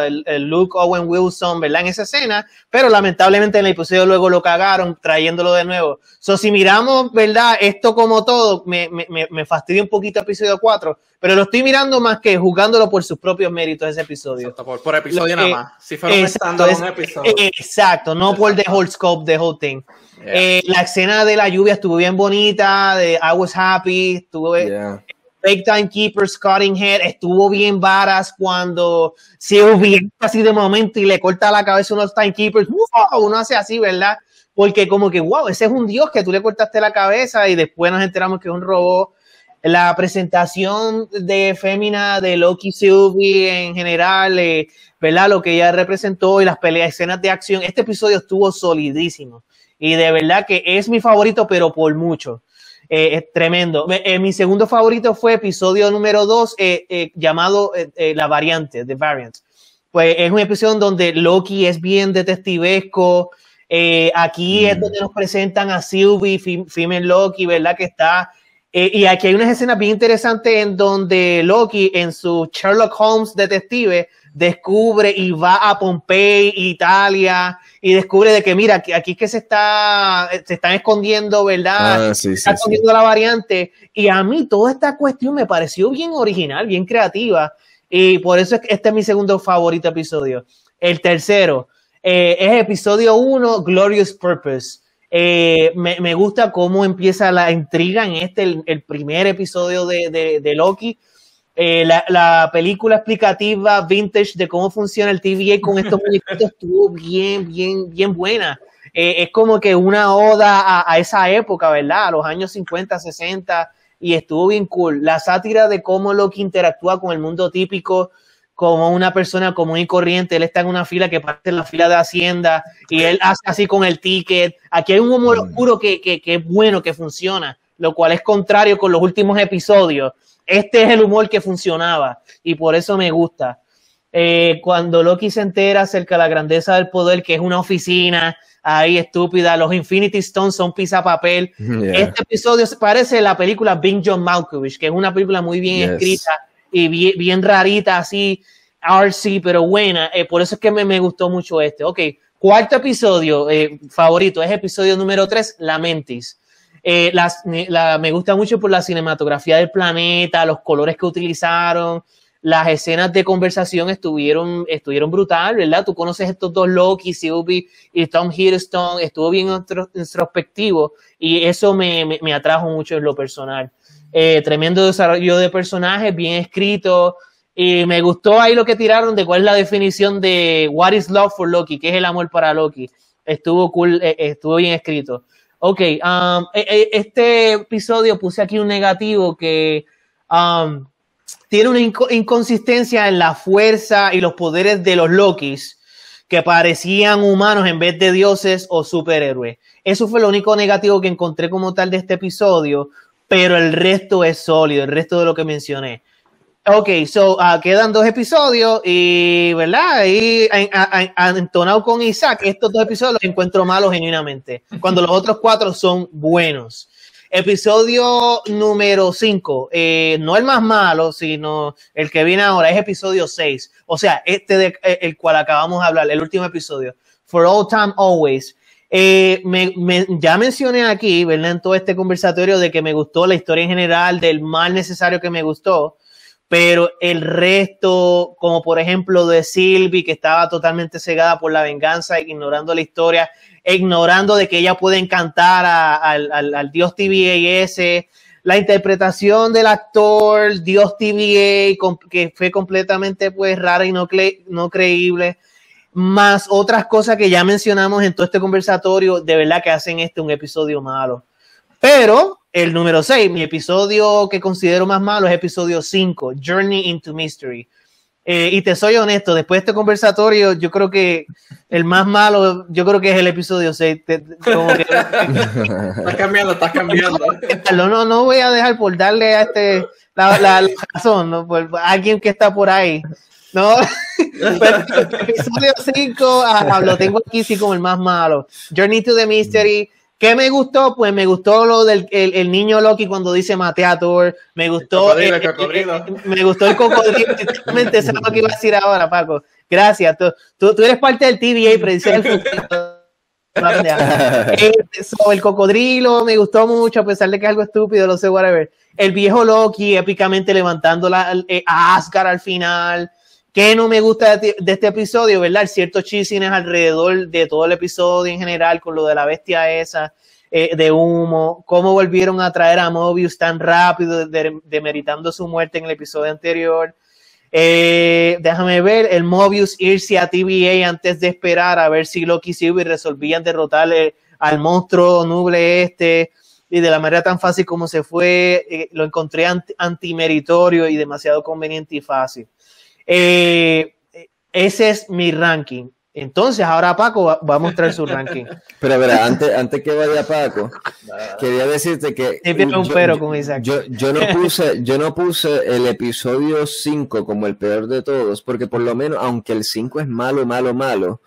el, el Luke Owen Wilson, ¿verdad? En esa escena, pero lamentablemente en el episodio luego lo cagaron trayéndolo de nuevo. So, si miramos, ¿verdad? Esto como todo, me, me, me- fastidia un poquito episodio 4, pero lo estoy mirando más que jugándolo por sus propios méritos ese episodio. Exacto, por, por episodio Lo nada más. Si fuera Exacto, es- un episodio. Exacto, no por the whole scope, the whole thing. Yeah. Eh, la escena de la lluvia estuvo bien bonita, de I was happy, estuvo Yeah. Fake Timekeeper, Scotting Head, estuvo bien varas cuando se hubiera así de momento y le corta la cabeza a unos Timekeepers, ¡wow! uno hace así, ¿verdad? Porque como que, wow, ese es un dios que tú le cortaste la cabeza y después nos enteramos que es un robot. La presentación de Fémina de Loki Sylvie en general, eh, ¿verdad? Lo que ella representó y las peleas, escenas de acción. Este episodio estuvo solidísimo y de verdad que es mi favorito, pero por mucho. Eh, es tremendo. Me- eh, mi segundo favorito fue episodio número 2, llamado La Variante, The Variant. Pues es un episodio donde Loki es bien detectivesco, aquí es donde nos presentan a Sylvie, Female Loki, ¿verdad? Que está. Eh, y aquí hay unas escenas bien interesantes en donde Loki, en su Sherlock Holmes detective, descubre y va a Pompey, Italia, y descubre de que, mira, aquí es que se está, se están escondiendo, ¿verdad? Ah, sí, sí, está escondiendo la variante. Y a mí toda esta cuestión me pareció bien original, bien creativa. Y por eso es que este es mi segundo favorito episodio. El tercero eh, es episodio 1, Glorious Purpose. Eh, me, me, gusta cómo empieza la intriga en este, el, el primer episodio de, de, de Loki. Eh, la, la, película explicativa vintage de cómo funciona el TVA con estos (laughs) muñequitos estuvo bien, bien, bien buena. Eh, es como que una oda a, a, esa época, ¿verdad? A los años 50, 60, y estuvo bien cool. La sátira de cómo Loki interactúa con el mundo típico como una persona común y corriente. Él está en una fila que parte en la fila de Hacienda y él hace así con el ticket. Aquí hay un humor oscuro que, que, que es bueno, que funciona, lo cual es contrario con los últimos episodios. Este es el humor que funcionaba y por eso me gusta. Eh, cuando Loki se entera acerca de la grandeza del poder, que es una oficina ahí estúpida, los Infinity Stones son pisa papel. (laughs) Yeah. Este episodio parece la película Bing John Malkovich, que es una película muy bien yes. escrita y bien, rarita, así, RC, pero buena. Eh, por eso es que me, me, gustó mucho este. Ok, cuarto episodio eh, favorito es episodio número 3, Lamentis. Eh, me gusta mucho por la cinematografía del planeta, los colores que utilizaron, las escenas de conversación estuvieron, estuvieron brutal, ¿verdad? Tú conoces estos dos Loki, Sylvie y Tom Hiddleston, estuvo bien introspectivo y eso me, me atrajo mucho en lo personal. Eh, tremendo desarrollo de personajes, bien escrito, y me gustó ahí lo que tiraron de cuál es la definición de What is love for Loki, que es el amor para Loki. Estuvo cool, eh, estuvo bien escrito. Ok, um, este episodio puse aquí un negativo que um, tiene una inc inconsistencia en la fuerza y los poderes de los Lokis que parecían humanos en vez de dioses o superhéroes. Eso fue lo único negativo que encontré como tal de este episodio, pero el resto es sólido, el resto de lo que mencioné. Ok, so uh, quedan dos episodios y, ¿verdad? Y entonado con Isaac, estos dos episodios los encuentro malos genuinamente, cuando los otros cuatro son buenos. Episodio número 5, eh, no el más malo, sino el que viene ahora, es episodio 6. O sea, este de, el cual acabamos de hablar, el último episodio. For all time, always. Eh, me, me, ya mencioné aquí, ¿verdad? En todo este conversatorio de que me gustó la historia en general, del mal necesario que me gustó pero el resto, como por ejemplo de Sylvie, que estaba totalmente cegada por la venganza, ignorando la historia, ignorando de que ella puede encantar a, al, al, dios TVAS, la interpretación del actor, dios TVA, que fue completamente pues rara y no, no creíble, más otras cosas que ya mencionamos en todo este conversatorio, de verdad que hacen este un episodio malo. Pero el número 6, mi episodio que considero más malo es episodio 5, Journey into Mystery. Eh, y te soy honesto, después de este conversatorio, yo creo que el más malo, yo creo que es el episodio 6. Te, como que, (laughs) estás cambiando, estás cambiando. No, no, no voy a dejar por darle a este la, la, la razón, ¿no? por alguien que está por ahí. No, episodio 5 ah, lo tengo aquí sí como el más malo. Journey to the Mystery. ¿Qué me gustó? Pues me gustó lo del el, el niño Loki cuando dice mate a Thor. Me gustó. El el, cocodrilo. me gustó el cocodrilo. (laughs) Exactamente, eso es lo que iba a decir ahora, Paco. Gracias. Tú, tú, tú eres parte del TVA y predicir el futuro. (laughs) so, el cocodrilo me gustó mucho, a pesar de que es algo estúpido, no sé, whatever. El viejo Loki épicamente levantando la, a Asgard al final. ¿Qué no me gusta de, este episodio, verdad? El cierto chisines alrededor de todo el episodio en general, con lo de la bestia esa eh, de humo, cómo volvieron a traer a Mobius tan rápido, demeritando de su muerte en el episodio anterior. Eh, déjame ver, el Mobius irse a TVA antes de esperar a ver si Loki y Sylvie resolvían derrotarle al monstruo nuble este y de la manera tan fácil como se fue, eh, lo encontré anti antimeritorio y demasiado conveniente y fácil. Eh, ese es mi ranking. Entonces, ahora Paco va, va, a mostrar su ranking. (laughs) Pero a ver, antes, antes que vaya Paco, quería decirte que yo, un pero con Isaac. Yo, yo, no (laughs) puse, yo no puse el episodio 5 como el peor de todos, porque por lo menos, aunque el 5 es malo, malo, malo,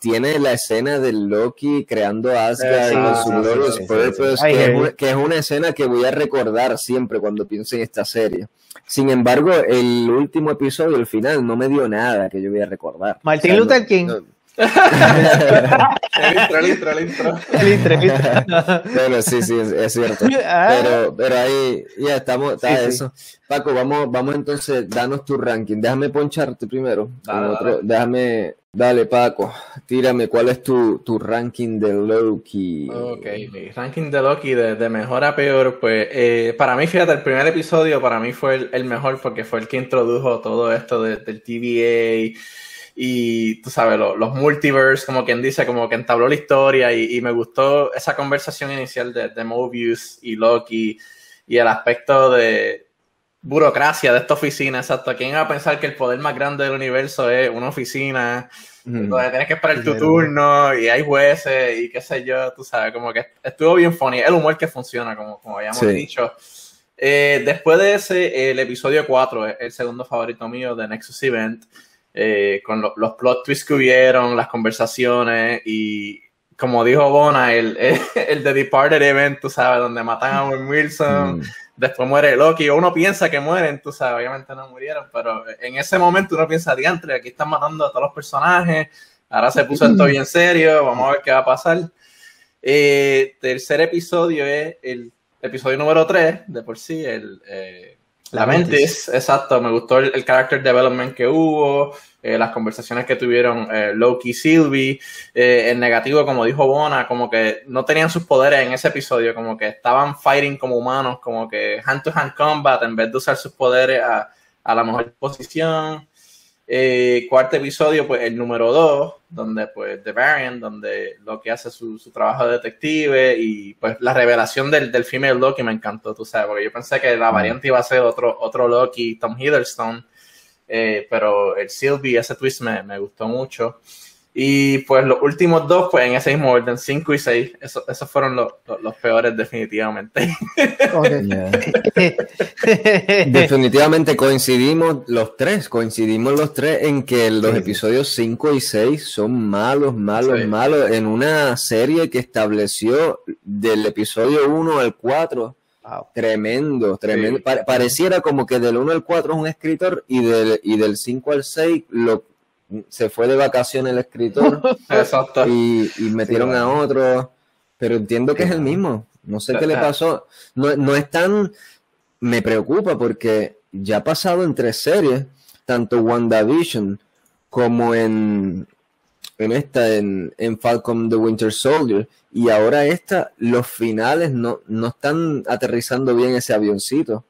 tiene la escena de Loki creando Asgard con su Glorious sí, sí, Purpose, sí. Ay, que, es una, que es una escena que voy a recordar siempre cuando pienso en esta serie. Sin embargo, el último episodio, el final, no me dio nada que yo voy a recordar. Martin O sea, Luther no- King. no- El intro, el intro, el intro. (laughs) El intro. (laughs) bueno, sí, sí, es, es cierto. (laughs) Ah. Pero, pero ahí ya estamos, está Sí, sí. eso. Paco, vamos, vamos entonces, danos tu ranking. Déjame poncharte primero. Otro-. Déjame, dale, Paco, tírame cuál es tu, tu ranking de Loki. Ok, mi ranking de Loki de, mejor a peor, pues eh, para mí, fíjate, el primer episodio para mí fue el, el mejor porque fue el que introdujo todo esto de- del TVA y tú sabes, lo- los multiverse, como quien dice, como que entabló la historia y, y me gustó esa conversación inicial de, de Mobius y Loki y el aspecto de burocracia de esta oficina, exacto. ¿Quién iba a pensar que el poder más grande del universo es una oficina? Donde tienes que esperar tu turno y hay jueces y qué sé yo, tú sabes, como que estuvo bien funny, el humor que funciona, como, como habíamos Sí. dicho. Eh, después de ese, el episodio 4, es el segundo favorito mío de Nexus Event, eh, con lo- los plot twists que hubieron, las conversaciones y como dijo Bona, el, (laughs) el, The Departed Event, tú sabes, donde matan a Owen Wilson, Mm. Después muere Loki, uno piensa que mueren, tú sabes, obviamente no murieron, pero en ese momento uno piensa, diantre, aquí están matando a todos los personajes, ahora se puso esto bien serio, vamos a ver qué va a pasar. Eh, tercer episodio es el episodio número 3, de por sí, el... eh, la Mentis, exacto, me gustó el, el character development que hubo, eh, las conversaciones que tuvieron eh, Loki y Sylvie, eh, en negativo, como dijo Bona, como que no tenían sus poderes en ese episodio, como que estaban fighting como humanos, como que hand to hand combat en vez de usar sus poderes a, a la mejor posición. Eh, cuarto episodio, pues el número 2, donde pues The Variant, donde Loki hace su, su trabajo de detective y pues la revelación del, del female Loki me encantó, tú sabes, porque yo pensé que la variante iba a ser otro, otro Loki, Tom Hiddleston, eh, pero el Sylvie, ese twist me, me gustó mucho. Y pues los últimos dos, pues en ese mismo orden, 5 y 6, eso, esos fueron los, los, los peores definitivamente. Yeah. (laughs) (laughs) Definitivamente coincidimos los tres, coincidimos los tres en que los Sí. episodios 5 y 6 son malos, malos, Sí. malos en una serie que estableció del episodio 1 al 4 Wow. tremendo, tremendo. Sí. Pa- pareciera como que del 1 al 4 es un escritor y del, y del 5 al 6 lo, se fue de vacaciones el escritor (laughs) Exacto. y, y metieron Sí, a otro, pero entiendo que es el mismo. No sé qué le Ajá. pasó. No, no es tan. Me preocupa porque ya ha pasado en tres series, tanto WandaVision como en, en esta, en, en Falcon the Winter Soldier, y ahora esta, los finales no, no están aterrizando bien ese avioncito.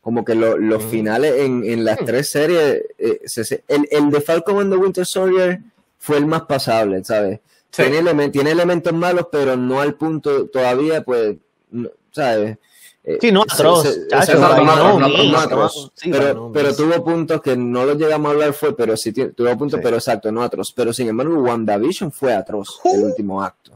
Como que lo- los Mm. finales en, en las Mm. tres series, eh, se- el, el de Falcon and the Winter Soldier fue el más pasable, ¿sabes? Sí. Tiene, elemen- tiene elementos malos, pero no al punto todavía, pues, no- ¿sabes? Eh, Sí, no atroz, pero, tuvo puntos que no lo llegamos a hablar fue, pero sí tuvo puntos, Sí. pero exacto, no atroz. Pero sin embargo, WandaVision fue atroz, el último acto.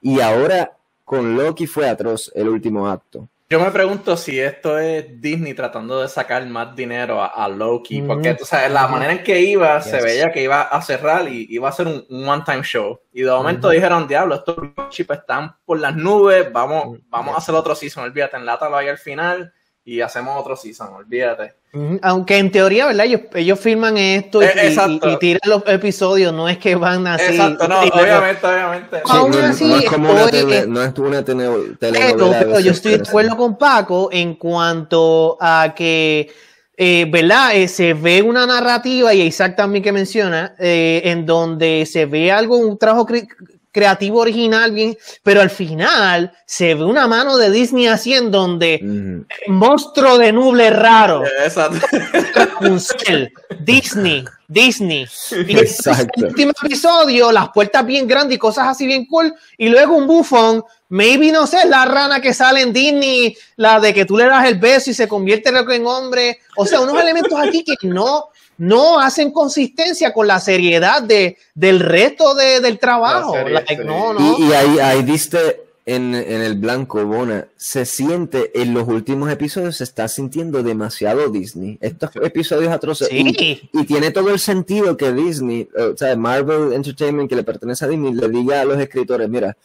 Y ahora con Loki fue atroz, el último acto. Yo me pregunto si esto es Disney tratando de sacar más dinero a, a Loki, porque tú sabes, la manera en que iba, se veía que iba a cerrar y iba a ser un, un one-time show. Y de momento dijeron, diablo, estos chips están por las nubes, vamos, Mm, vamos a hacer otro season, olvídate, enlátalo ahí al final y hacemos otro season, olvídate. Aunque en teoría, ¿verdad? Ellos, ellos filman esto y, Eh, y- exacto. y tiran los episodios, no es que van así. Exacto, no, obviamente, obviamente. Sí, Aún no, así, no es como una, tele- no es una tele- Pero, telenovela. pero yo estoy de acuerdo con Paco en cuanto a que, eh, ¿verdad? Eh, se ve una narrativa, y Isaac también que menciona, eh, en donde se ve algo, un trabajo creativo original, bien, pero al final se ve una mano de Disney así en donde monstruo de nuble raro, Exacto. Disney, Disney. Y Exacto. el último episodio, las puertas bien grandes y cosas así bien cool. Y luego un bufón, maybe no sé, la rana que sale en Disney, la de que tú le das el beso y se convierte en hombre. O sea, unos elementos aquí que no, no hacen consistencia con la seriedad de, del resto de- del trabajo. La serie, Like, sí. no, no. Y, y ahí, ahí diste en, en el blanco, Bona, se siente, en los últimos episodios se está sintiendo demasiado Disney. Estos episodios atroces. Sí. Y, y tiene todo el sentido que Disney, o sea, Marvel Entertainment, que le pertenece a Disney, le diga a los escritores, mira,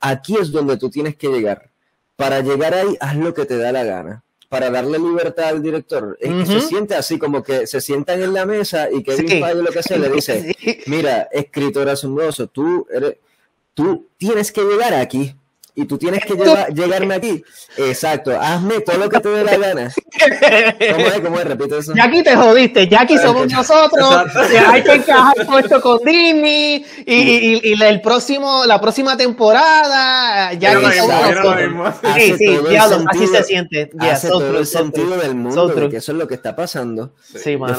aquí es donde tú tienes que llegar. Para llegar ahí, haz lo que te da la gana. Para darle libertad al director. Es que se Ujú. siente así, como que se sientan en la mesa y Kevin Sí. Feige lo que sea le dice, (laughs) mira, escritor asombroso, tú eres, tú tienes que llegar aquí y tú tienes que lleva- llegarme aquí. Exacto, hazme todo lo que te dé la gana. (laughs) ¿Cómo es? ¿Cómo es? Repite eso. Jackie te jodiste, Jackie somos nosotros, Exacto. que hay que encajar con esto con Disney y, y- y- y el próximo, la próxima temporada, Jackie Era lo somos nosotros. Sí, sí, así se siente. Yeah, Hace so todo true, el so sentido true. del mundo So de true. que eso es lo que está pasando. Sí, mano.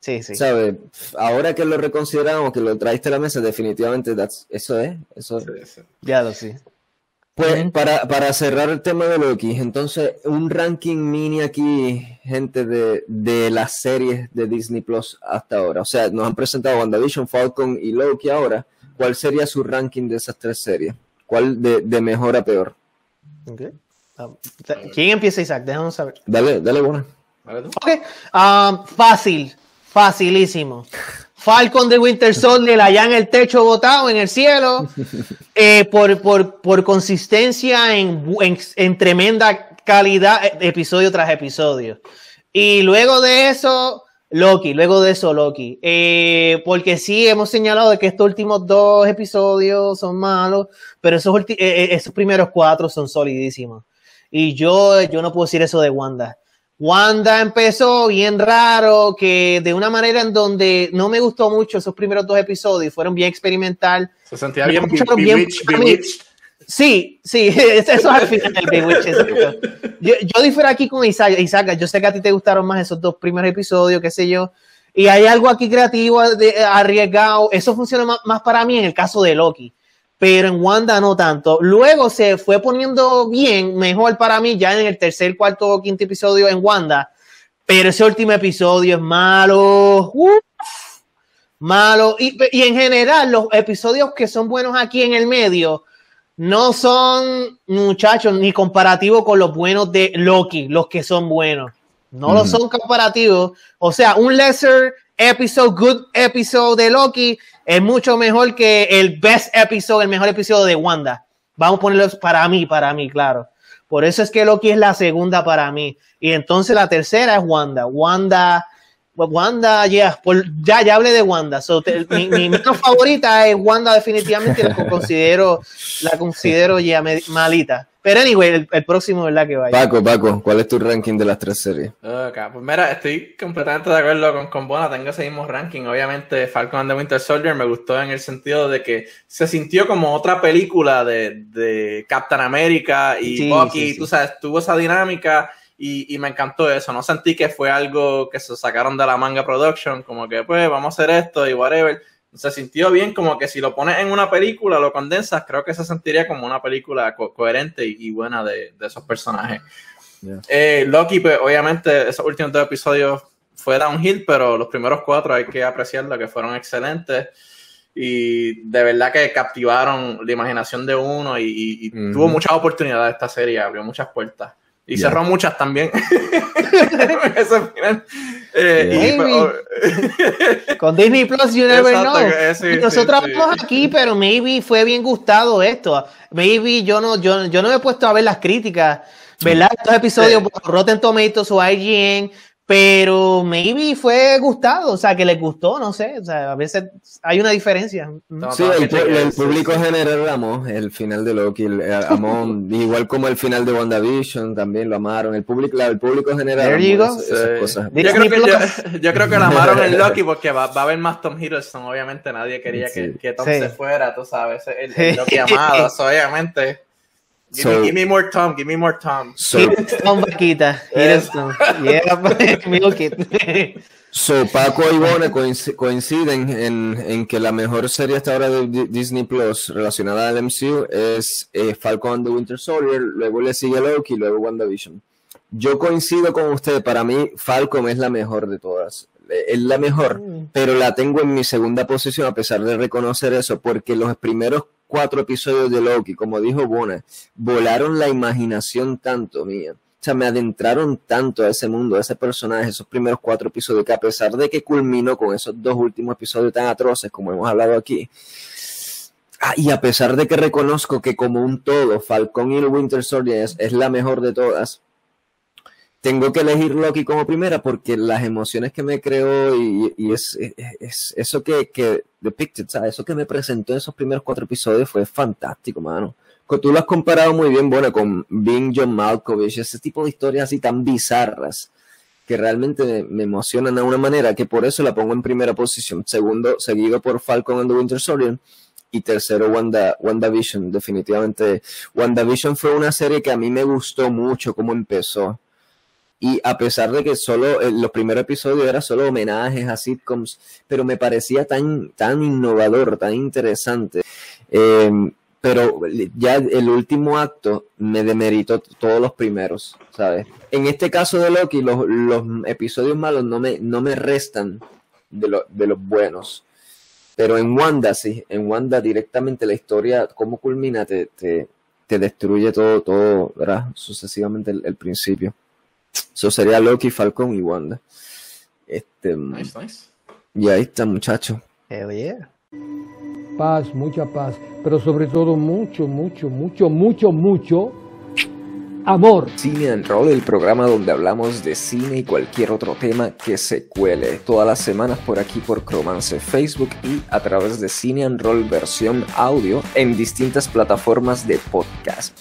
Sí, sí. ¿Sabes? Ahora que lo reconsideramos, que lo traiste a la mesa, definitivamente that's- eso es. Eso es. Sí, sí. Diablo, sí. Pues para, para cerrar el tema de Loki, entonces un ranking mini aquí, gente, de, de las series de Disney Plus hasta ahora. O sea, nos han presentado WandaVision, Falcon y Loki ahora. ¿Cuál sería su ranking de esas tres series? ¿Cuál de, de mejor a peor? Ok. Ah, ¿Quién empieza, Isaac? Déjame saber. Dale, dale tú. Ok. Ah, fácil, facilísimo. Falcon de Winter Soldier allá en el techo botado, en el cielo, (laughs) eh, por, por, por consistencia en, en, en tremenda calidad, eh, episodio tras episodio. Y luego de eso, Loki, luego de eso, Loki. Eh, porque sí, hemos señalado de que estos últimos dos episodios son malos, pero esos, eh, esos primeros cuatro son solidísimos. Y yo, yo no puedo decir eso de Wanda. Wanda empezó bien raro, que de una manera en donde no me gustó mucho esos primeros dos episodios, fueron bien experimental. Se sentía bien, bien. Sí, sí, (laughs) eso es al final del exacto. Yo, yo difiero aquí con Isaac. Isaac, yo sé que a ti te gustaron más esos dos primeros episodios, qué sé yo. Y hay algo aquí creativo, de- arriesgado. Eso funciona más, más para mí en el caso de Loki. Pero en Wanda no tanto. Luego se fue poniendo bien, mejor para mí, ya en el tercer, cuarto o quinto episodio en Wanda. Pero ese último episodio es malo. Uf, malo. Y, y en general, los episodios que son buenos aquí en el medio no son, muchachos, ni comparativos con los buenos de Loki, los que son buenos. No lo Ujú. son comparativos. O sea, un lesser episode, good episode de Loki es mucho mejor que el best episode, el mejor episodio de Wanda. Vamos a ponerlos para mí, para mí, claro. Por eso es que Loki es la segunda para mí. Y entonces la tercera es Wanda. Wanda, Wanda, yeah, ya, ya hablé de Wanda. So, mi, mi menos favorita es Wanda, definitivamente la considero, la considero ya me- malita. Pero anyway, el, el próximo, ¿verdad? Que vaya. Paco, Paco, ¿cuál es tu ranking de las tres series? Ok, pues mira, estoy completamente de acuerdo con, con Bona, tengo ese mismo ranking. Obviamente, Falcon and the Winter Soldier me gustó en el sentido de que se sintió como otra película de, de Captain America y Sí, Bucky, sí, sí. tú sabes, tuvo esa dinámica y, y me encantó eso. No sentí que fue algo que se sacaron de la manga production, como que pues vamos a hacer esto y whatever. Se sintió bien, como que si lo pones en una película, lo condensas, creo que se sentiría como una película co- coherente y, y buena de, de esos personajes. Eh, Loki, pues obviamente esos últimos dos episodios fue downhill, pero los primeros cuatro hay que apreciarlo, que fueron excelentes. Y de verdad que captivaron la imaginación de uno y, y- y Ujú. tuvo muchas oportunidades esta serie, abrió muchas puertas. Y cerró muchas también. (laughs) Ese final. Eh, y, (laughs) Con Disney Plus, you never Exacto, know. que- sí, Y nosotros sí. hablamos aquí, pero maybe fue bien gustado esto. Maybe yo no, yo, yo no me he puesto a ver las críticas, ¿verdad? Estos episodios Sí. por Rotten Tomatoes o IGN, pero maybe fue gustado, o sea, que les gustó, no sé. O sea, a veces hay una diferencia. No, Sí, el, el sí, público general amó el final de Loki, el- eh, amó, (laughs) igual como el final de WandaVision, también lo amaron. El público, la- el público general amó esas cosas. Yo creo, que, yo, Plus. yo creo que la amaron en Loki porque va, va a haber más Tom Hiddleston. Obviamente nadie quería que, Sí. que Tom Sí. se fuera, tú sabes. El, el (laughs) Loki amado, obviamente. Give, So- me, give me more Tom, give me more Tom. So, Hiddleston, vaquita. Yeah, (laughs) so, Paco y Bone coinc- coinciden en, en que la mejor serie hasta ahora de Di- Disney Plus relacionada al MCU es eh, Falcon and the Winter Soldier, luego le sigue Loki, luego WandaVision. Yo coincido con usted, para mí Falcon es la mejor de todas. Eh, Es la mejor, Mm. pero la tengo en mi segunda posición a pesar de reconocer eso, porque los primeros cuatro episodios de Loki, como dijo Bona, volaron la imaginación tanto mía. O sea, me adentraron tanto a ese mundo, a ese personaje, esos primeros cuatro episodios, que a pesar de que culminó con esos dos últimos episodios tan atroces como hemos hablado aquí, ah, y a pesar de que reconozco que como un todo, Falcon y el Winter Soldier es la mejor de todas, tengo que elegir Loki como primera porque las emociones que me creó y, es, eso que, que depicted, ¿sabes? Eso que me presentó en esos primeros cuatro episodios fue fantástico, mano. Tú lo has comparado muy bien, bueno, con Bing John Malkovich, ese tipo de historias así tan bizarras que realmente me, emocionan de una manera que por eso la pongo en primera posición. Segundo, seguido por Falcon and the Winter Soldier. Y tercero, Wanda, WandaVision. Definitivamente, WandaVision fue una serie que a mí me gustó mucho cómo empezó y a pesar de que solo los primeros episodios eran solo homenajes a sitcoms, pero me parecía tan, tan innovador, tan interesante. Em, pero ya el último acto me demeritó todos los primeros, ¿sabes? En este caso de Loki, los, los episodios malos no me, no me restan de, de los buenos. Pero en Wanda, sí, en Wanda directamente la historia, cómo culmina, te, te, destruye todo, todo, ¿verdad? Sucesivamente el principio. Eso sería Loki, Falcon y Wanda. Este, nice, nice. Y ahí está, muchacho. Paz, mucha paz, pero sobre todo mucho, mucho, mucho, mucho, mucho amor. Cine and Roll, el programa donde hablamos de cine y cualquier otro tema que se cuele. Todas las semanas por aquí por Cromance Facebook y a través de Cine and Roll versión audio en distintas plataformas de podcast.